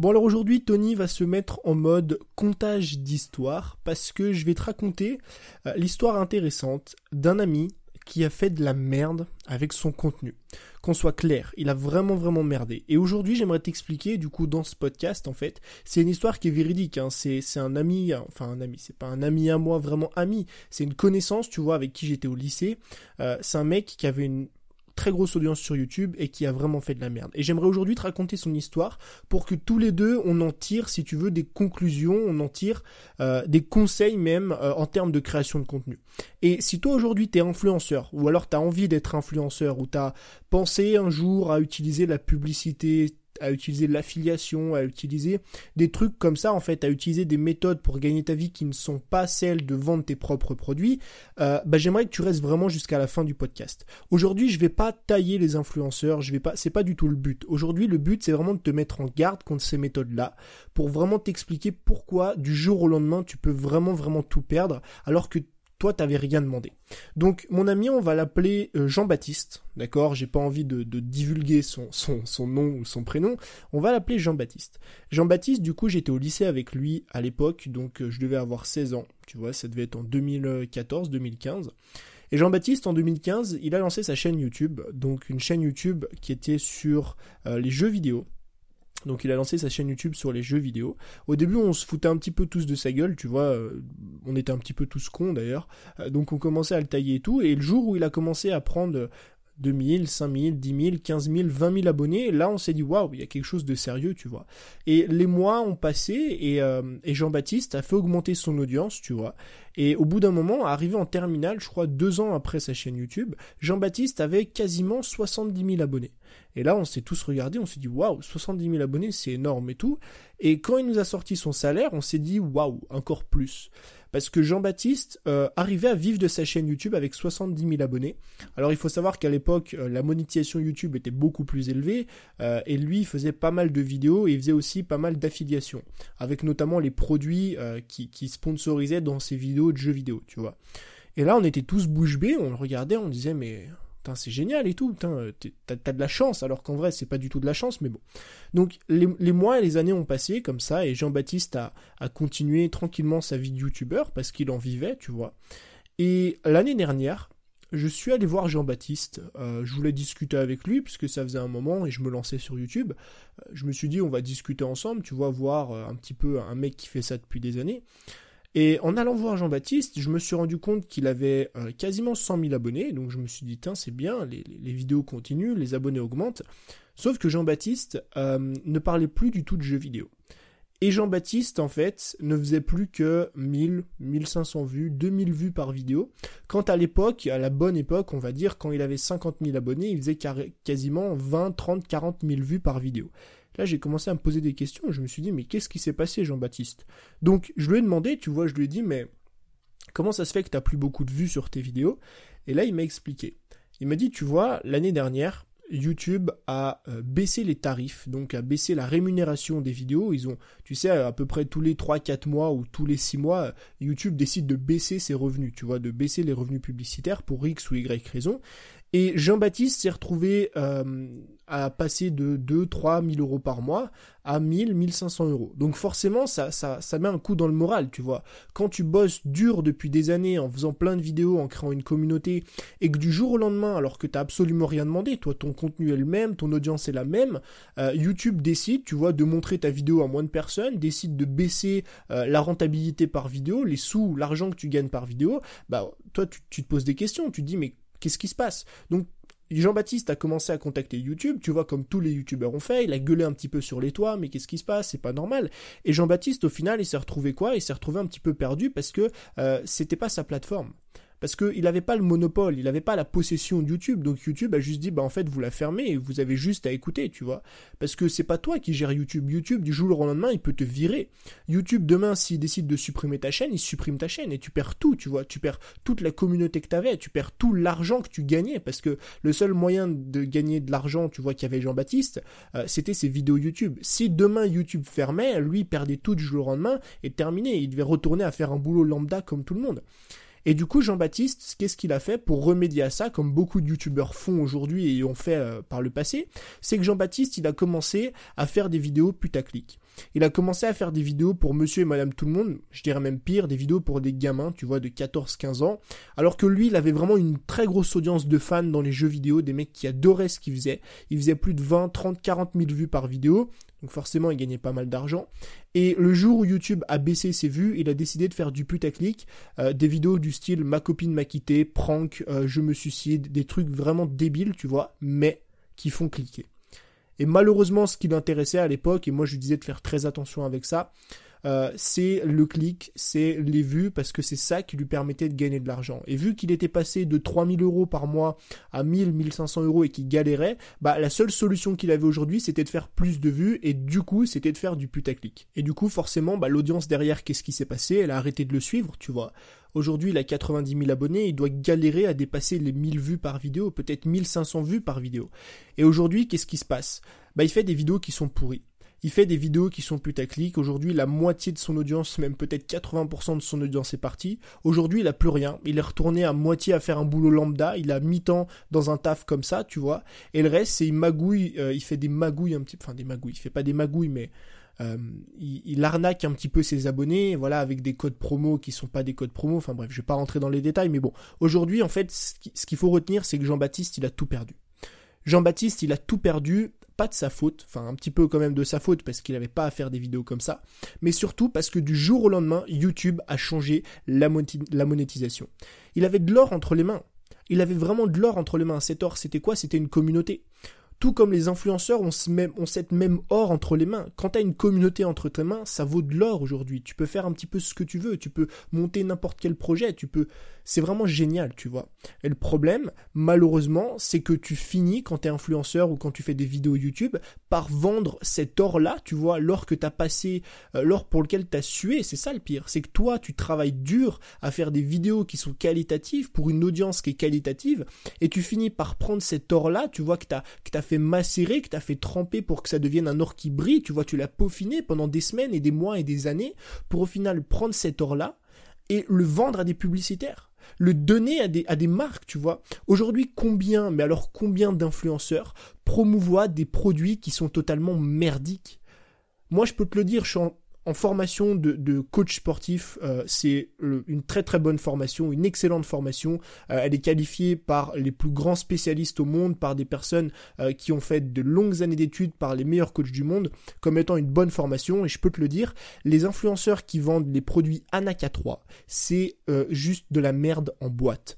Bon alors aujourd'hui Tony va se mettre en mode comptage d'histoire parce que je vais te raconter euh, l'histoire intéressante d'un ami qui a fait de la merde avec son contenu. Qu'on soit clair, il a vraiment vraiment merdé. Et aujourd'hui j'aimerais t'expliquer du coup dans ce podcast en fait, c'est une histoire qui est véridique, hein. c'est, un ami, enfin un ami, c'est pas un ami à moi vraiment ami, c'est une connaissance tu vois avec qui j'étais au lycée, euh, c'est un mec qui avait une très grosse audience sur YouTube et qui a vraiment fait de la merde. Et j'aimerais aujourd'hui te raconter son histoire pour que tous les deux on en tire, si tu veux, des conclusions, on en tire euh, des conseils même euh, en termes de création de contenu. Et si toi aujourd'hui t'es influenceur, ou alors t'as envie d'être influenceur, ou t'as pensé un jour à utiliser la publicité à utiliser l'affiliation, à utiliser des trucs comme ça, en fait, à utiliser des méthodes pour gagner ta vie qui ne sont pas celles de vendre tes propres produits, euh, bah, j'aimerais que tu restes vraiment jusqu'à la fin du podcast. Aujourd'hui, je vais pas tailler les influenceurs, je vais pas, c'est pas du tout le but. Aujourd'hui, le but, c'est vraiment de te mettre en garde contre ces méthodes-là, pour vraiment t'expliquer pourquoi du jour au lendemain, tu peux vraiment, vraiment tout perdre, alors que toi, t'avais rien demandé. Donc, mon ami, on va l'appeler euh, Jean-Baptiste, d'accord? J'ai pas envie de, divulguer son, son, nom ou son prénom. On va l'appeler Jean-Baptiste. Jean-Baptiste, du coup, j'étais au lycée avec lui à l'époque, donc euh, je devais avoir 16 ans. Tu vois, ça devait être en 2014-2015. Et Jean-Baptiste, en 2015, il a lancé sa chaîne YouTube, donc une chaîne YouTube qui était sur euh, les jeux vidéo. Donc il a lancé sa chaîne YouTube sur les jeux vidéo. Au début on se foutait un petit peu tous de sa gueule, tu vois, euh, on était un petit peu tous cons d'ailleurs. Euh, donc on commençait à le tailler et tout. Et le jour où il a commencé à prendre 2000, 5000, 10 000, 15 000, 20 000 abonnés, là on s'est dit waouh, il y a quelque chose de sérieux, tu vois. Et les mois ont passé et, euh, et Jean-Baptiste a fait augmenter son audience, tu vois. Et au bout d'un moment, arrivé en terminale, je crois deux ans après sa chaîne YouTube, Jean-Baptiste avait quasiment 70 000 abonnés. Et là, on s'est tous regardés, on s'est dit waouh, 70 000 abonnés, c'est énorme et tout. Et quand il nous a sorti son salaire, on s'est dit waouh, encore plus. Parce que Jean-Baptiste euh, arrivait à vivre de sa chaîne YouTube avec 70 000 abonnés. Alors il faut savoir qu'à l'époque, euh, la monétisation YouTube était beaucoup plus élevée. Euh, et lui, faisait pas mal de vidéos et il faisait aussi pas mal d'affiliations. Avec notamment les produits qui, qui sponsorisaient dans ses vidéos de jeux vidéo, tu vois. Et là, on était tous bouche bée, on le regardait, on disait mais c'est génial et tout, t'as, as de la chance, alors qu'en vrai, c'est pas du tout de la chance, mais bon. Donc, les, mois et les années ont passé comme ça, et Jean-Baptiste a, continué tranquillement sa vie de youtubeur, parce qu'il en vivait, tu vois. Et l'année dernière, je suis allé voir Jean-Baptiste, euh, je voulais discuter avec lui, puisque ça faisait un moment, et je me lançais sur YouTube. Euh, je me suis dit, on va discuter ensemble, tu vois, voir euh, un petit peu un mec qui fait ça depuis des années. Et en allant voir Jean-Baptiste, je me suis rendu compte qu'il avait euh, quasiment 100 000 abonnés, donc je me suis dit, tiens, c'est bien, les, vidéos continuent, les abonnés augmentent. Sauf que Jean-Baptiste euh, ne parlait plus du tout de jeux vidéo. Et Jean-Baptiste, en fait, ne faisait plus que 1000, 1500 vues, 2000 vues par vidéo. Quand à l'époque, à la bonne époque, on va dire, quand il avait 50 000 abonnés, il faisait quasiment 20, 30, 40 000 vues par vidéo. Là, j'ai commencé à me poser des questions. Je me suis dit, mais qu'est-ce qui s'est passé, Jean-Baptiste? Donc, je lui ai demandé, tu vois, je lui ai dit, mais comment ça se fait que tu n'as plus beaucoup de vues sur tes vidéos? Et là, il m'a expliqué. Il m'a dit, tu vois, l'année dernière, YouTube a euh, baissé les tarifs, donc a baissé la rémunération des vidéos. Ils ont, tu sais, à peu près tous les 3-4 mois ou tous les 6 mois, YouTube décide de baisser ses revenus, tu vois, de baisser les revenus publicitaires pour X ou Y raison. Et Jean-Baptiste s'est retrouvé euh, à passer de 2-3 000 euros par mois à 1000, 1500 euros. Donc forcément, ça, ça, ça met un coup dans le moral, tu vois. Quand tu bosses dur depuis des années en faisant plein de vidéos, en créant une communauté, et que du jour au lendemain, alors que t'as absolument rien demandé, toi ton contenu est le même, ton audience est la même, euh, YouTube décide, tu vois, de montrer ta vidéo à moins de personnes, décide de baisser euh, la rentabilité par vidéo, les sous, l'argent que tu gagnes par vidéo, bah toi tu, tu te poses des questions, tu dis mais Qu'est-ce qui se passe? Donc Jean-Baptiste a commencé à contacter YouTube, tu vois, comme tous les youtubeurs ont fait, il a gueulé un petit peu sur les toits, mais qu'est-ce qui se passe, c'est pas normal. Et Jean-Baptiste, au final, il s'est retrouvé quoi? Il s'est retrouvé un petit peu perdu parce que euh, c'était pas sa plateforme parce qu'il n'avait pas le monopole, il n'avait pas la possession de YouTube. Donc YouTube a juste dit, bah en fait, vous la fermez vous avez juste à écouter, tu vois. Parce que c'est pas toi qui gère YouTube. YouTube, du jour au lendemain, il peut te virer. YouTube, demain, s'il décide de supprimer ta chaîne, il supprime ta chaîne et tu perds tout, tu vois. Tu perds toute la communauté que tu avais, tu perds tout l'argent que tu gagnais. Parce que le seul moyen de gagner de l'argent, tu vois, qu'il y avait Jean-Baptiste, euh, c'était ses vidéos YouTube. Si demain YouTube fermait, lui perdait tout du jour au lendemain et terminé. Il devait retourner à faire un boulot lambda comme tout le monde. Et du coup, Jean-Baptiste, qu'est-ce qu'il a fait pour remédier à ça, comme beaucoup de youtubeurs font aujourd'hui et ont fait euh, par le passé? C'est que Jean-Baptiste, il a commencé à faire des vidéos putaclic. Il a commencé à faire des vidéos pour monsieur et madame tout le monde, je dirais même pire, des vidéos pour des gamins, tu vois, de 14-15 ans, alors que lui, il avait vraiment une très grosse audience de fans dans les jeux vidéo, des mecs qui adoraient ce qu'il faisait. Il faisait plus de 20, 30, 40 000 vues par vidéo, donc forcément, il gagnait pas mal d'argent. Et le jour où YouTube a baissé ses vues, il a décidé de faire du putaclic, euh, des vidéos du style ma copine m'a quitté, prank, euh, je me suicide, des trucs vraiment débiles, tu vois, mais qui font cliquer. Et malheureusement, ce qui l'intéressait à l'époque, et moi je lui disais de faire très attention avec ça, euh, c'est le clic, c'est les vues, parce que c'est ça qui lui permettait de gagner de l'argent. Et vu qu'il était passé de 3000 euros par mois à 1000, 1500 euros et qu'il galérait, bah la seule solution qu'il avait aujourd'hui, c'était de faire plus de vues, et du coup, c'était de faire du putaclic. Et du coup, forcément, bah, l'audience derrière, qu'est-ce qui s'est passé? Elle a arrêté de le suivre, tu vois. Aujourd'hui, il a 90 000 abonnés, il doit galérer à dépasser les 1000 vues par vidéo, peut-être 1500 vues par vidéo. Et aujourd'hui, qu'est-ce qui se passe? Bah, il fait des vidéos qui sont pourries. Il fait des vidéos qui sont putaclic. Aujourd'hui, la moitié de son audience, même peut-être 80% de son audience est partie. Aujourd'hui, il a plus rien. Il est retourné à moitié à faire un boulot lambda. Il a mi-temps dans un taf comme ça, tu vois. Et le reste, c'est il magouille. Euh, il fait des magouilles un petit, enfin des magouilles. Il fait pas des magouilles, mais euh, il, arnaque un petit peu ses abonnés, voilà, avec des codes promo qui sont pas des codes promo. Enfin bref, je vais pas rentrer dans les détails, mais bon. Aujourd'hui, en fait, ce qu'il faut retenir, c'est que Jean-Baptiste, il a tout perdu. Jean-Baptiste, il a tout perdu pas de sa faute, enfin un petit peu quand même de sa faute parce qu'il n'avait pas à faire des vidéos comme ça, mais surtout parce que du jour au lendemain, YouTube a changé la, monétisation. Il avait de l'or entre les mains. Il avait vraiment de l'or entre les mains. Cet or, c'était quoi? C'était une communauté. Tout comme les influenceurs ont, cette même or entre les mains. Quand tu as une communauté entre tes mains, ça vaut de l'or aujourd'hui. Tu peux faire un petit peu ce que tu veux, tu peux monter n'importe quel projet, tu peux c'est vraiment génial, tu vois. Et le problème, malheureusement, c'est que tu finis quand tu es influenceur ou quand tu fais des vidéos YouTube par vendre cet or-là, tu vois, l'or que tu as passé, euh, l'or pour lequel tu as sué, c'est ça le pire. C'est que toi, tu travailles dur à faire des vidéos qui sont qualitatives pour une audience qui est qualitative et tu finis par prendre cet or-là, tu vois, que tu as, fait macérer, que tu as fait tremper pour que ça devienne un or qui brille, tu vois, tu l'as peaufiné pendant des semaines et des mois et des années pour au final prendre cet or-là et le vendre à des publicitaires le donner à des, marques, tu vois. Aujourd'hui, combien, mais alors combien d'influenceurs promouvoient des produits qui sont totalement merdiques? Moi, je peux te le dire, je suis en, en formation de, coach sportif, euh, c'est une très très bonne formation, une excellente formation. Euh, elle est qualifiée par les plus grands spécialistes au monde, par des personnes euh, qui ont fait de longues années d'études, par les meilleurs coachs du monde, comme étant une bonne formation. Et je peux te le dire, les influenceurs qui vendent les produits Anaka 3, c'est juste de la merde en boîte.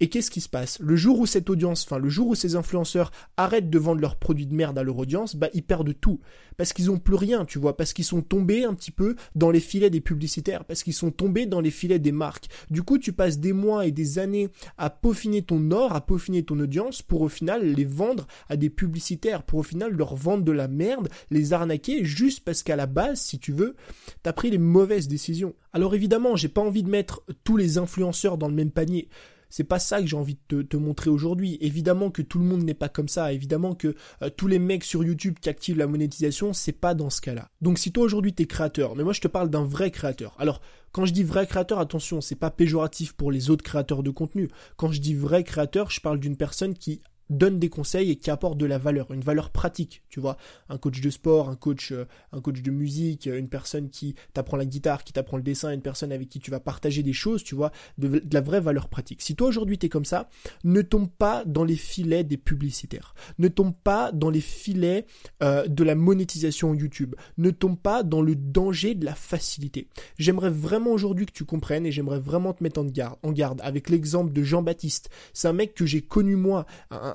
Et qu'est-ce qui se passe? Le jour où cette audience, enfin le jour où ces influenceurs arrêtent de vendre leurs produits de merde à leur audience, bah ils perdent tout. Parce qu'ils ont plus rien, tu vois, parce qu'ils sont tombés un petit peu dans les filets des publicitaires, parce qu'ils sont tombés dans les filets des marques. Du coup, tu passes des mois et des années à peaufiner ton or, à peaufiner ton audience, pour au final les vendre à des publicitaires, pour au final leur vendre de la merde, les arnaquer, juste parce qu'à la base, si tu veux, t'as pris les mauvaises décisions. Alors évidemment, j'ai pas envie de mettre tous les influenceurs dans le même panier. C'est pas ça que j'ai envie de te, montrer aujourd'hui. Évidemment que tout le monde n'est pas comme ça. Évidemment que euh, tous les mecs sur YouTube qui activent la monétisation, c'est pas dans ce cas-là. Donc si toi aujourd'hui t'es créateur, mais moi je te parle d'un vrai créateur. Alors quand je dis vrai créateur, attention, c'est pas péjoratif pour les autres créateurs de contenu. Quand je dis vrai créateur, je parle d'une personne qui donne des conseils et qui apporte de la valeur, une valeur pratique, tu vois, un coach de sport, un coach, euh, un coach de musique, euh, une personne qui t'apprend la guitare, qui t'apprend le dessin, une personne avec qui tu vas partager des choses, tu vois, de, la vraie valeur pratique. Si toi aujourd'hui t'es comme ça, ne tombe pas dans les filets des publicitaires, ne tombe pas dans les filets euh, de la monétisation YouTube, ne tombe pas dans le danger de la facilité. J'aimerais vraiment aujourd'hui que tu comprennes et j'aimerais vraiment te mettre en garde, en garde avec l'exemple de Jean-Baptiste. C'est un mec que j'ai connu moi,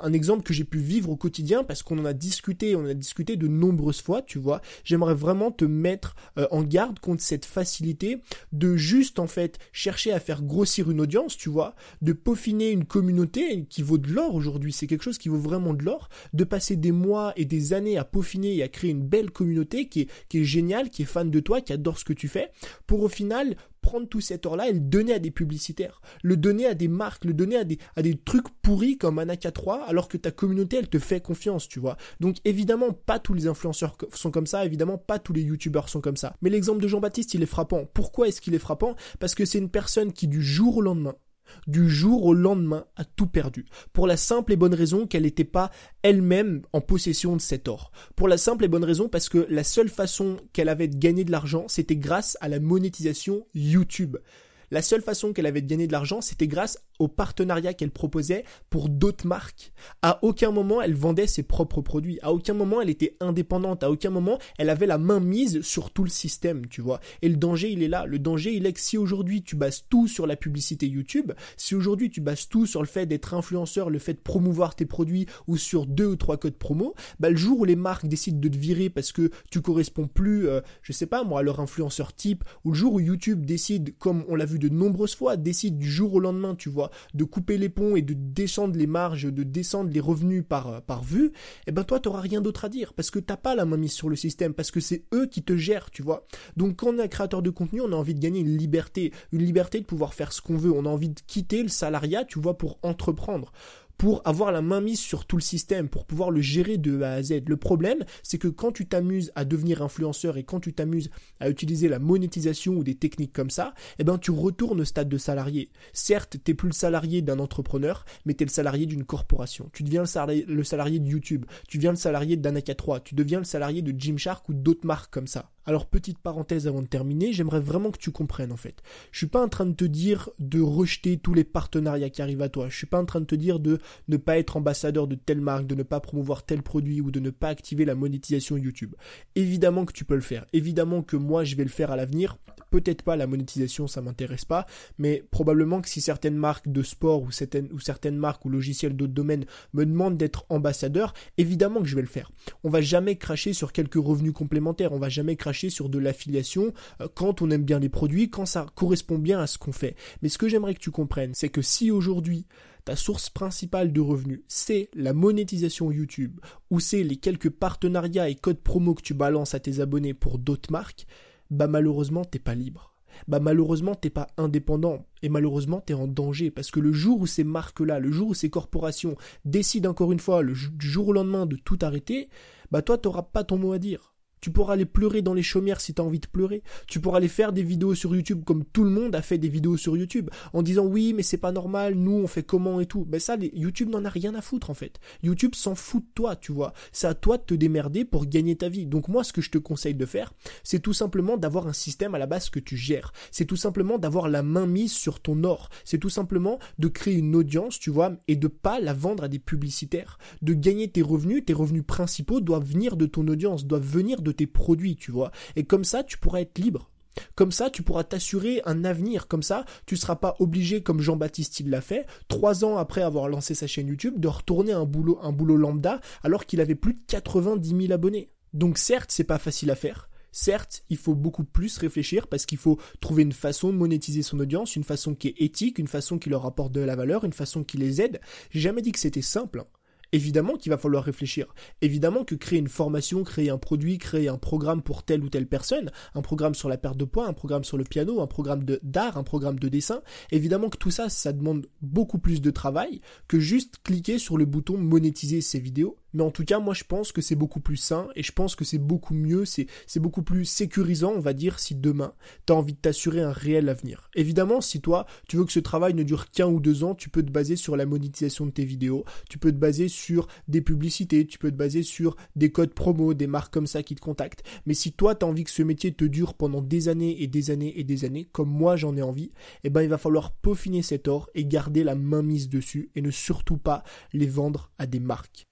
un exemple que j'ai pu vivre au quotidien parce qu'on en a discuté, on a discuté de nombreuses fois, tu vois. J'aimerais vraiment te mettre euh, en garde contre cette facilité de juste en fait chercher à faire grossir une audience, tu vois, de peaufiner une communauté qui vaut de l'or aujourd'hui, c'est quelque chose qui vaut vraiment de l'or, de passer des mois et des années à peaufiner et à créer une belle communauté qui est, qui est géniale, qui est fan de toi, qui adore ce que tu fais, pour au final prendre tout cet or-là et le donner à des publicitaires, le donner à des marques, le donner à des, trucs pourris comme Anaka 3, alors que ta communauté, elle te fait confiance, tu vois. Donc évidemment, pas tous les influenceurs sont comme ça, évidemment, pas tous les youtubeurs sont comme ça. Mais l'exemple de Jean-Baptiste, il est frappant. Pourquoi est-ce qu'il est frappant? Parce que c'est une personne qui, du jour au lendemain, du jour au lendemain, a tout perdu. Pour la simple et bonne raison qu'elle n'était pas elle-même en possession de cet or. Pour la simple et bonne raison parce que la seule façon qu'elle avait de gagner de l'argent, c'était grâce à la monétisation YouTube. La seule façon qu'elle avait de gagner de l'argent, c'était grâce au partenariat qu'elle proposait pour d'autres marques. À aucun moment elle vendait ses propres produits. À aucun moment elle était indépendante. À aucun moment elle avait la main mise sur tout le système, tu vois. Et le danger, il est là. Le danger, il est que si aujourd'hui tu bases tout sur la publicité YouTube, si aujourd'hui tu bases tout sur le fait d'être influenceur, le fait de promouvoir tes produits ou sur deux ou trois codes promo, bah le jour où les marques décident de te virer parce que tu corresponds plus, euh, je sais pas moi, à leur influenceur type, ou le jour où YouTube décide, comme on l'a vu de nombreuses fois, décide du jour au lendemain, tu vois, de couper les ponts et de descendre les marges, de descendre les revenus par, par vue, eh ben toi, t'auras rien d'autre à dire, parce que t'as pas la main mise sur le système, parce que c'est eux qui te gèrent, tu vois. Donc quand on est un créateur de contenu, on a envie de gagner une liberté, une liberté de pouvoir faire ce qu'on veut, on a envie de quitter le salariat, tu vois, pour entreprendre pour avoir la main mise sur tout le système, pour pouvoir le gérer de A à Z. Le problème, c'est que quand tu t'amuses à devenir influenceur et quand tu t'amuses à utiliser la monétisation ou des techniques comme ça, eh ben tu retournes au stade de salarié. Certes, t'es plus le salarié d'un entrepreneur, mais t'es le salarié d'une corporation. Tu deviens le salarié, de YouTube, tu deviens le salarié d'Anaka 3, tu deviens le salarié de Gymshark ou d'autres marques comme ça. Alors petite parenthèse avant de terminer, j'aimerais vraiment que tu comprennes en fait. Je suis pas en train de te dire de rejeter tous les partenariats qui arrivent à toi. Je suis pas en train de te dire de ne pas être ambassadeur de telle marque, de ne pas promouvoir tel produit ou de ne pas activer la monétisation YouTube. Évidemment que tu peux le faire. Évidemment que moi je vais le faire à l'avenir. Peut-être pas la monétisation, ça m'intéresse pas, mais probablement que si certaines marques de sport ou certaines, marques ou logiciels d'autres domaines me demandent d'être ambassadeur, évidemment que je vais le faire. On va jamais cracher sur quelques revenus complémentaires, on va jamais cracher sur de l'affiliation euh, quand on aime bien les produits, quand ça correspond bien à ce qu'on fait. Mais ce que j'aimerais que tu comprennes, c'est que si aujourd'hui ta source principale de revenus, c'est la monétisation YouTube, ou c'est les quelques partenariats et codes promo que tu balances à tes abonnés pour d'autres marques, bah malheureusement t'es pas libre. Bah malheureusement t'es pas indépendant et malheureusement t'es en danger parce que le jour où ces marques-là, le jour où ces corporations décident encore une fois le jour au lendemain de tout arrêter, bah toi t'auras pas ton mot à dire. Tu pourras aller pleurer dans les chaumières si tu as envie de pleurer. Tu pourras aller faire des vidéos sur YouTube comme tout le monde a fait des vidéos sur YouTube en disant oui mais c'est pas normal, nous on fait comment et tout. Ben ça YouTube n'en a rien à foutre en fait. YouTube s'en fout de toi, tu vois. C'est à toi de te démerder pour gagner ta vie. Donc moi ce que je te conseille de faire, c'est tout simplement d'avoir un système à la base que tu gères. C'est tout simplement d'avoir la main mise sur ton or. C'est tout simplement de créer une audience, tu vois, et de pas la vendre à des publicitaires. De gagner tes revenus, tes revenus principaux doivent venir de ton audience, doivent venir de tes produits, tu vois. Et comme ça, tu pourras être libre. Comme ça, tu pourras t'assurer un avenir. Comme ça, tu ne seras pas obligé, comme Jean-Baptiste il l'a fait, trois ans après avoir lancé sa chaîne YouTube, de retourner un boulot, un boulot lambda alors qu'il avait plus de 90 000 abonnés. Donc certes, c'est pas facile à faire. Certes, il faut beaucoup plus réfléchir parce qu'il faut trouver une façon de monétiser son audience, une façon qui est éthique, une façon qui leur apporte de la valeur, une façon qui les aide. J'ai jamais dit que c'était simple. Évidemment qu'il va falloir réfléchir. Évidemment que créer une formation, créer un produit, créer un programme pour telle ou telle personne, un programme sur la perte de poids, un programme sur le piano, un programme d'art, un programme de dessin, évidemment que tout ça, ça demande beaucoup plus de travail que juste cliquer sur le bouton monétiser ses vidéos mais en tout cas, moi je pense que c'est beaucoup plus sain et je pense que c'est beaucoup mieux, c'est, beaucoup plus sécurisant, on va dire, si demain tu as envie de t'assurer un réel avenir. Évidemment, si toi tu veux que ce travail ne dure qu'un ou deux ans, tu peux te baser sur la monétisation de tes vidéos, tu peux te baser sur des publicités, tu peux te baser sur des codes promo, des marques comme ça qui te contactent. Mais si toi tu as envie que ce métier te dure pendant des années et des années et des années, comme moi j'en ai envie, eh ben il va falloir peaufiner cet or et garder la main mise dessus et ne surtout pas les vendre à des marques.